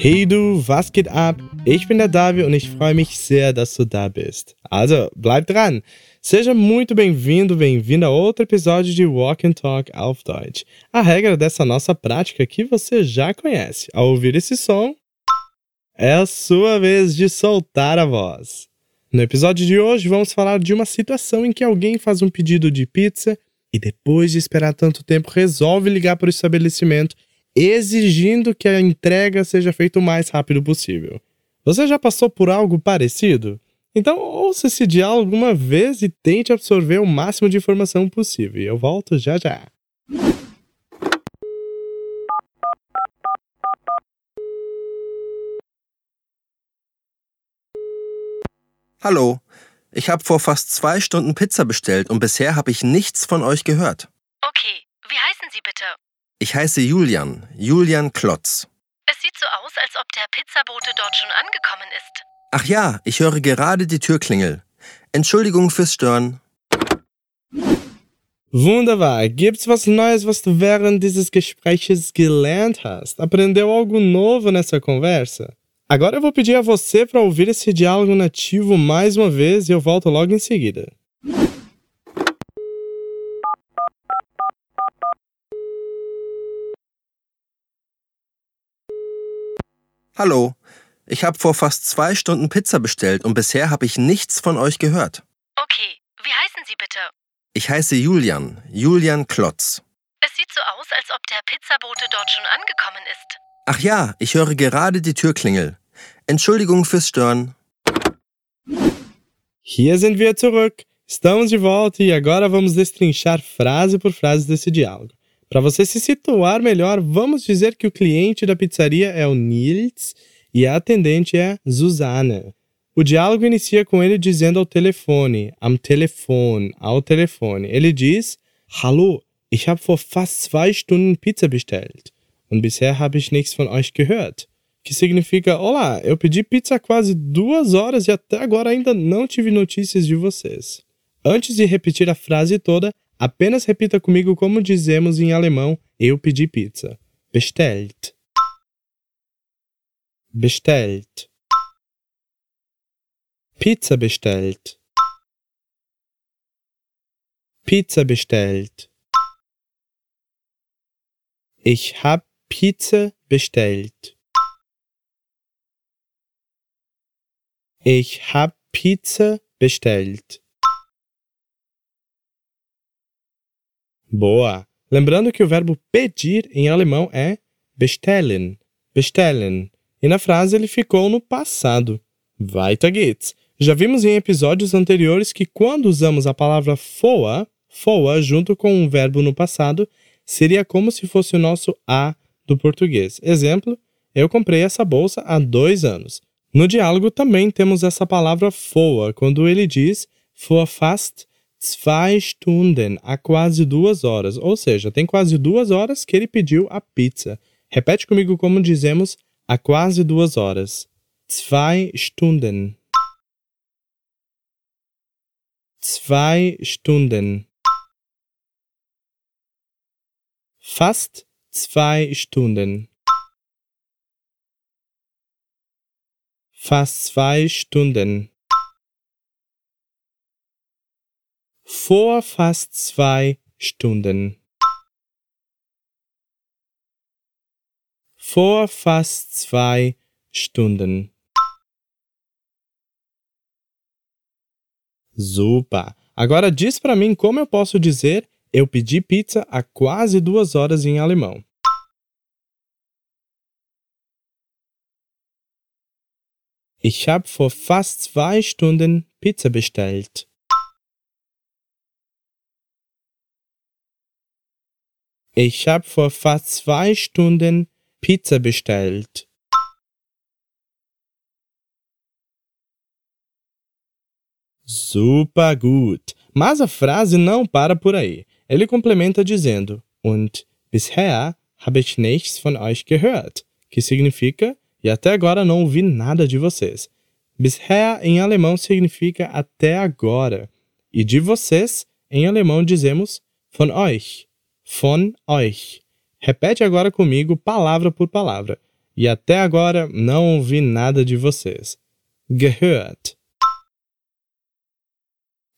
Hey du, was geht ab? Ich bin der Davi und ich freue mich sehr, dass du da bist. Also, bleib dran! Seja muito bem-vindo, bem-vinda a outro episódio de Walk and Talk auf Deutsch. A regra dessa nossa prática que você já conhece. Ao ouvir esse som, é a sua vez de soltar a voz. No episódio de hoje, vamos falar de uma situação em que alguém faz um pedido de pizza e depois de esperar tanto tempo resolve ligar para o estabelecimento exigindo que a entrega seja feita o mais rápido possível. Você já passou por algo parecido? Então, ouça esse diálogo uma vez e tente absorver o máximo de informação possível. Eu volto já já. Hallo, ich habe vor fast zwei Stunden Pizza bestellt und bisher habe ich nichts von euch gehört. Okay, wie heißen Sie bitte? Ich heiße Julian, Julian Klotz. Es sieht so aus, als ob der Pizzabote dort schon angekommen ist. Ach ja, ich höre gerade die Türklingel. Entschuldigung fürs Stören. Wunderbar. Gibt's was Neues, was du während dieses Gespräches gelernt hast? Aprendeu algo novo nessa conversa? Agora eu vou pedir a você para ouvir esse diálogo nativo mais uma vez e eu volto logo em seguida. Hallo, ich habe vor fast zwei Stunden Pizza bestellt und bisher habe ich nichts von euch gehört. Okay, wie heißen Sie bitte? Ich heiße Julian, Julian Klotz. Es sieht so aus, als ob der Pizzabote dort schon angekommen ist. Ach ja, ich höre gerade die Türklingel. Entschuldigung fürs Stören. Hier sind wir zurück. Estamos de volta e agora vamos destrinchar frase por frase desse diálogo. Para você se situar melhor, vamos dizer que o cliente da pizzaria é o Nils e a atendente é Susanne. O diálogo inicia com ele dizendo ao telefone, am Telefon, ao telefone. Ele diz: Hallo, ich habe vor fast zwei Stunden Pizza bestellt und bisher habe ich nichts von euch gehört. Que significa: Olá, eu pedi pizza há quase duas horas e até agora ainda não tive notícias de vocês. Antes de repetir a frase toda, apenas repita comigo como dizemos em alemão: Eu pedi pizza. Bestellt. Bestellt. Pizza bestellt. Pizza bestellt. Ich hab Pizza bestellt. Ich hab Pizza bestellt. Boa! Lembrando que o verbo pedir em alemão é bestellen, bestellen, e na frase ele ficou no passado. Weiter geht's! Já vimos em episódios anteriores que quando usamos a palavra foa, foa junto com um verbo no passado, seria como se fosse o nosso a do português. Exemplo, eu comprei essa bolsa há dois anos. No diálogo também temos essa palavra foa, quando ele diz vor fast zwei Stunden, há quase duas horas. Ou seja, tem quase duas horas que ele pediu a pizza. Repete comigo como dizemos há quase duas horas. Zwei Stunden. Zwei Stunden. Fast zwei Stunden. Fast zwei Stunden. Vor fast zwei Stunden. Vor fast zwei Stunden. Super! Agora diz para mim como eu posso dizer eu pedi pizza há quase duas horas em alemão. Ich habe vor fast zwei Stunden Pizza bestellt. Ich habe vor fast zwei Stunden Pizza bestellt. Super gut! Mas a frase não para por aí. Ele complementa dizendo: Und bisher habe ich nichts von euch gehört, que significa e até agora não ouvi nada de vocês. Bisher em alemão significa até agora, e de vocês em alemão dizemos von euch, von euch. Repete agora comigo palavra por palavra. e até agora não ouvi nada de vocês. Gehört.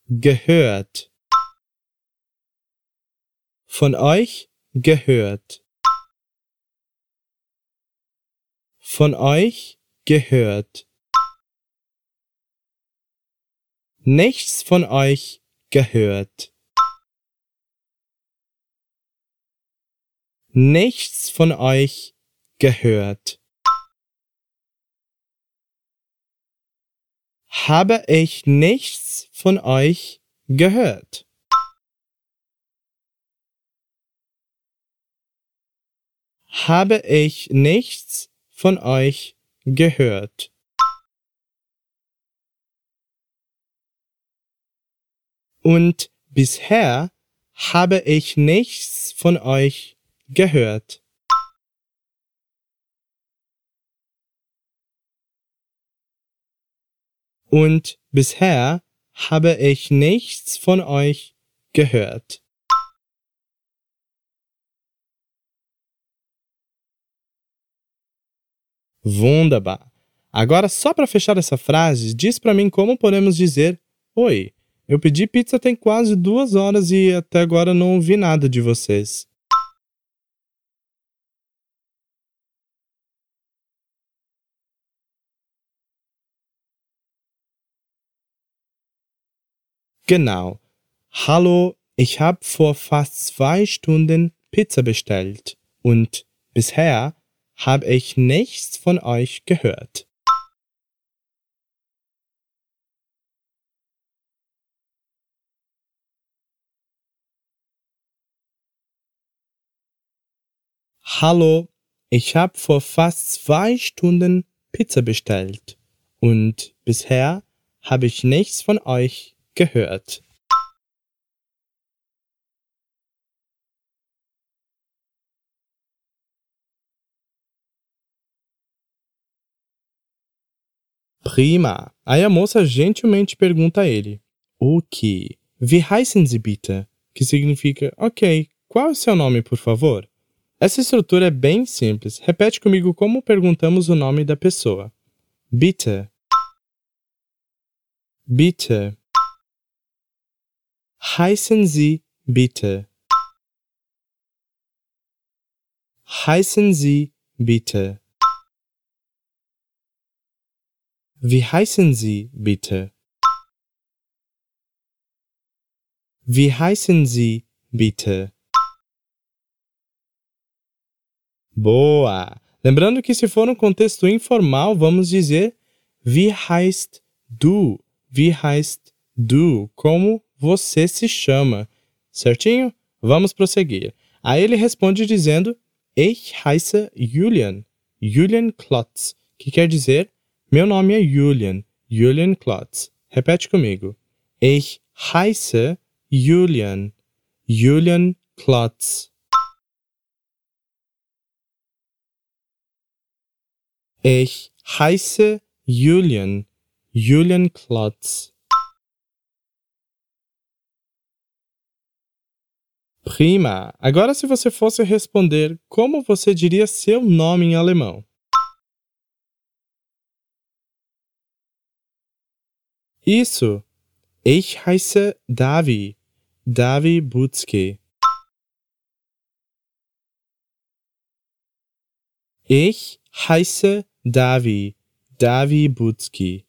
Gehört. Von euch gehört. Von euch gehört. Nichts von euch gehört. Nichts von euch gehört. Habe ich nichts von euch gehört? Habe ich nichts von euch gehört? Und bisher habe ich nichts von euch gehört. Und bisher habe ich nichts von euch gehört. Wunderbar. Agora, só para fechar essa frase, diz para mim como podemos dizer: Oi, eu pedi pizza tem quase duas horas e até agora não ouvi nada de vocês. Genau. Hallo, ich habe vor fast zwei Stunden Pizza bestellt und bisher habe ich nichts von euch gehört. Hallo, ich habe vor fast zwei Stunden Pizza bestellt und bisher habe ich nichts von euch gehört. Prima. Aí a moça gentilmente pergunta a ele: O que? Wie heißen Sie bitte? Que significa: Ok, qual é o seu nome, por favor? Essa estrutura é bem simples. Repete comigo como perguntamos o nome da pessoa. Bitte. Bitte. Heißen Sie bitte. Heißen Sie bitte. Wie heißen Sie bitte? Wie heißen Sie bitte? Boa! Lembrando que se for um contexto informal, vamos dizer wie heißt du? Wie heißt du? Como você se chama? Certinho? Vamos prosseguir. Aí ele responde dizendo Ich heiße Julian. Julian Klotz, que quer dizer meu nome é Julian. Julian Klotz. Repete comigo. Ich heiße Julian. Julian Klotz. Ich heiße Julian. Julian Klotz. Prima! Agora, se você fosse responder, como você diria seu nome em alemão? Isso! Ich heiße Davi. Davi Butzke. Ich heiße Davi. Davi Butzke.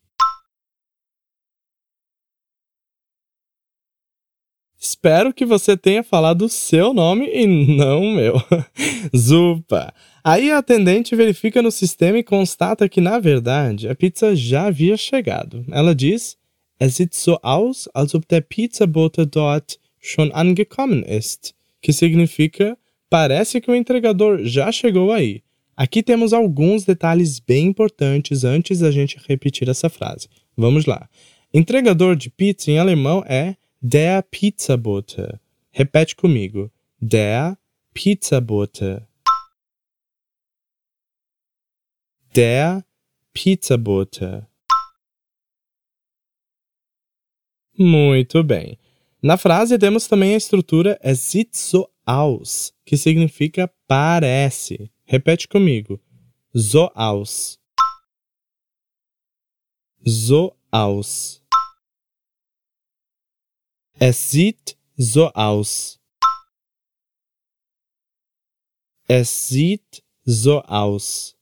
Espero que você tenha falado o seu nome e não o meu. Zupa! Aí a atendente verifica no sistema e constata que, na verdade, a pizza já havia chegado. Ela diz: Es sieht so aus, als ob der Pizzabote dort schon angekommen ist. Que significa: parece que o entregador já chegou aí. Aqui temos alguns detalhes bem importantes antes da gente repetir essa frase. Vamos lá. Entregador de pizza em alemão é Der Pizzabote. Repete comigo. Der Pizzabote. Der Pizzabote. Muito bem. Na frase temos também a estrutura es sieht so aus, que significa parece. Repete comigo. so aus. So aus. Es sieht so aus. Es sieht so aus.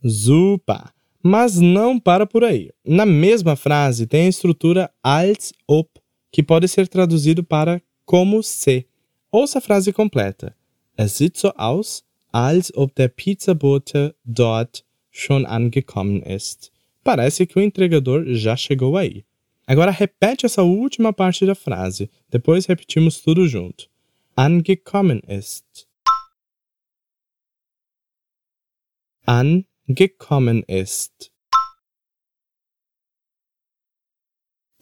Super! Mas não para por aí. Na mesma frase tem a estrutura als ob, que pode ser traduzido para como se. Ouça a frase completa. Es sieht so aus, als ob der Pizzabote dort schon angekommen ist. Parece que o entregador já chegou aí. Agora repete essa última parte da frase, depois repetimos tudo junto. Angekommen ist. Angekommen ist.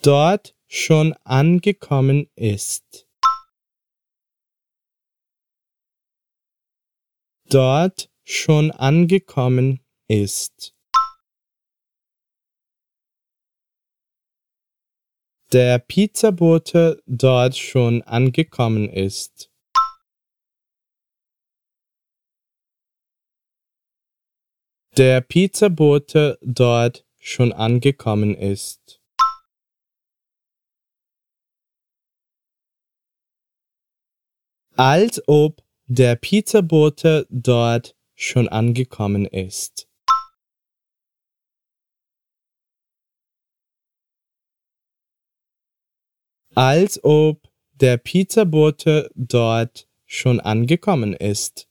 Dort schon angekommen ist. Dort schon angekommen ist. Der Pizzabote dort schon angekommen ist. Der Pizzabote dort schon angekommen ist. Als ob der Pizzabote dort schon angekommen ist. Als ob der Pizzabote dort schon angekommen ist.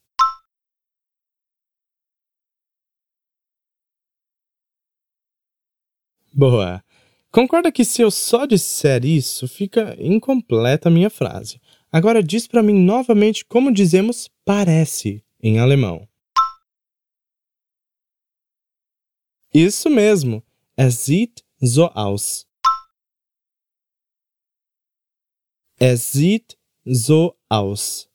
Boa! Concorda que se eu só disser isso, fica incompleta a minha frase. Agora diz para mim novamente como dizemos parece em alemão. Isso mesmo. Es sieht so aus. Es sieht so aus.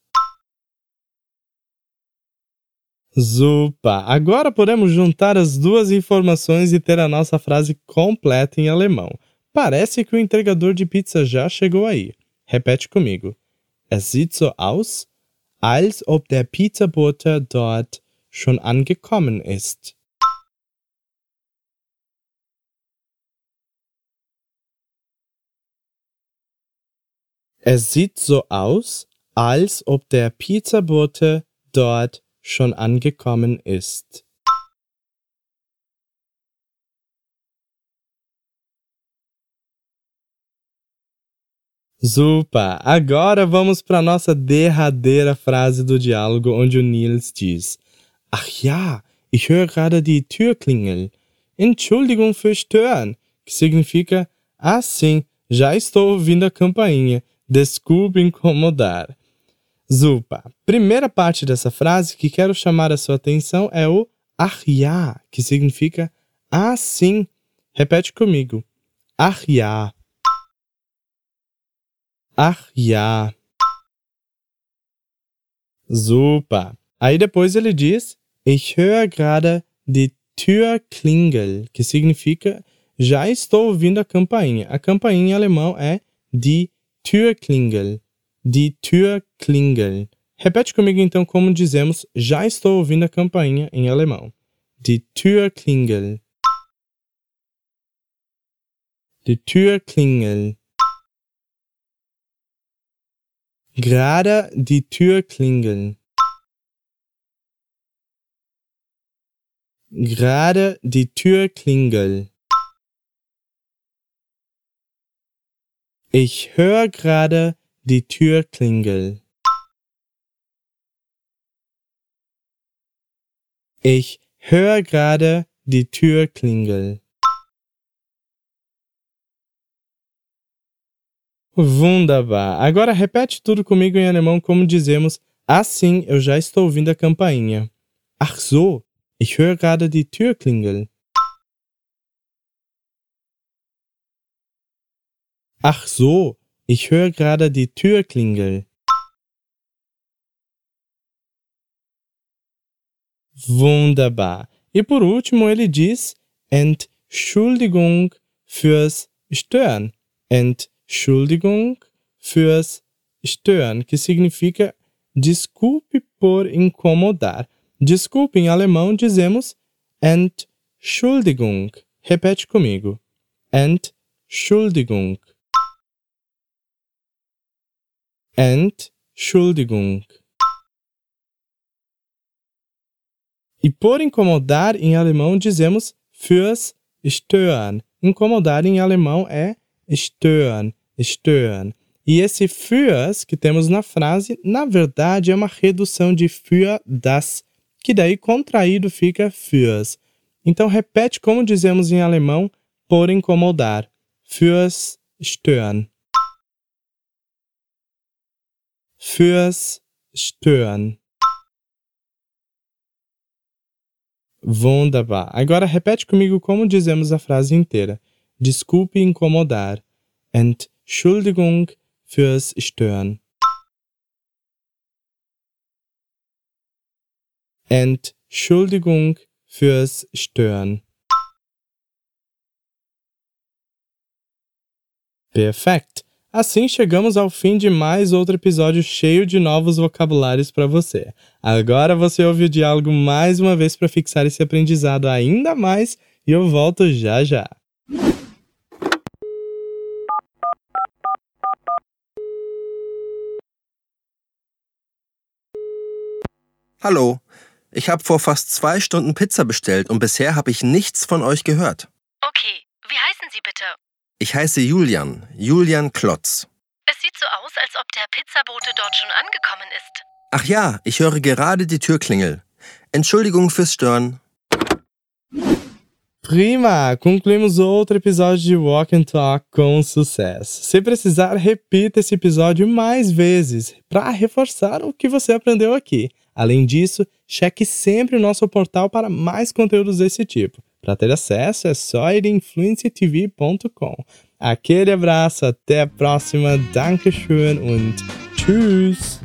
Super! Agora podemos juntar as duas informações e ter a nossa frase completa em alemão. Parece que o entregador de pizza já chegou aí. Repete comigo. Es sieht so aus, als ob der Pizzabote dort schon angekommen ist. Es sieht so aus, als ob der Pizzabote dort schon angekommen ist. Super! Agora vamos para nossa derradeira frase do diálogo onde o Nils diz: Ach ja, ich höre gerade die Türklingel. Entschuldigung für stören, que significa Ah sim, já estou ouvindo a campainha. Desculpe incomodar. Zupa. Primeira parte dessa frase que quero chamar a sua atenção é o ja, que significa ah sim. Repete comigo. Ach ja. Super. Aí depois ele diz: Ich höre gerade die Türklingel, que significa já estou ouvindo a campainha. A campainha em alemão é die Türklingel. Die Türklingel. Repete comigo então como dizemos já estou ouvindo a campainha em alemão. Die Türklingel. Die Türklingel. Gerade die Türklingel. Gerade die Türklingel. Ich höre gerade die Türklingel. Ich höre gerade die Türklingel. Wunderbar. Agora repete tudo comigo em alemão como dizemos assim eu já estou ouvindo a campainha. Ach so, ich höre gerade die Türklingel. Ach so, ich höre gerade die Türklingel. Wunderbar. E por último ele diz Entschuldigung fürs Stören. Entschuldigung fürs Stören, que significa desculpe por incomodar. Desculpe em alemão dizemos Entschuldigung. Repete comigo. Entschuldigung. Entschuldigung. E por incomodar em alemão dizemos fürs stören. Incomodar em alemão é stören, stören. E esse fürs que temos na frase, na verdade, é uma redução de für das, que daí contraído fica fürs. Então repete como dizemos em alemão por incomodar. Fürs stören. Fürs stören. Wunderbar. Agora repete comigo como dizemos a frase inteira. Desculpe incomodar. Entschuldigung fürs Stören. Entschuldigung fürs Stören. Perfect! Assim chegamos ao fim de mais outro episódio cheio de novos vocabulários para você. Agora você ouve o diálogo mais uma vez para fixar esse aprendizado ainda mais e eu volto já já. Hallo, ich habe vor fast zwei Stunden Pizza bestellt und bisher habe ich nichts von euch gehört. Okay, wie heißen Sie bitte? Ich heiße Julian, Julian Klotz. Es sieht so aus, als ob der Pizzabote dort schon angekommen ist. Ach ja, ich höre gerade die Türklingel. Entschuldigung fürs Stören. Prima! Concluímos outro episódio de Walk and Talk com sucesso. Se precisar, repita esse episódio mais vezes para reforçar o que você aprendeu aqui. Além disso, cheque sempre o nosso portal para mais conteúdos desse tipo. Para ter acesso é só ir em influenciatv.com. Aquele abraço, até a próxima, Dankeschön und Tschüss!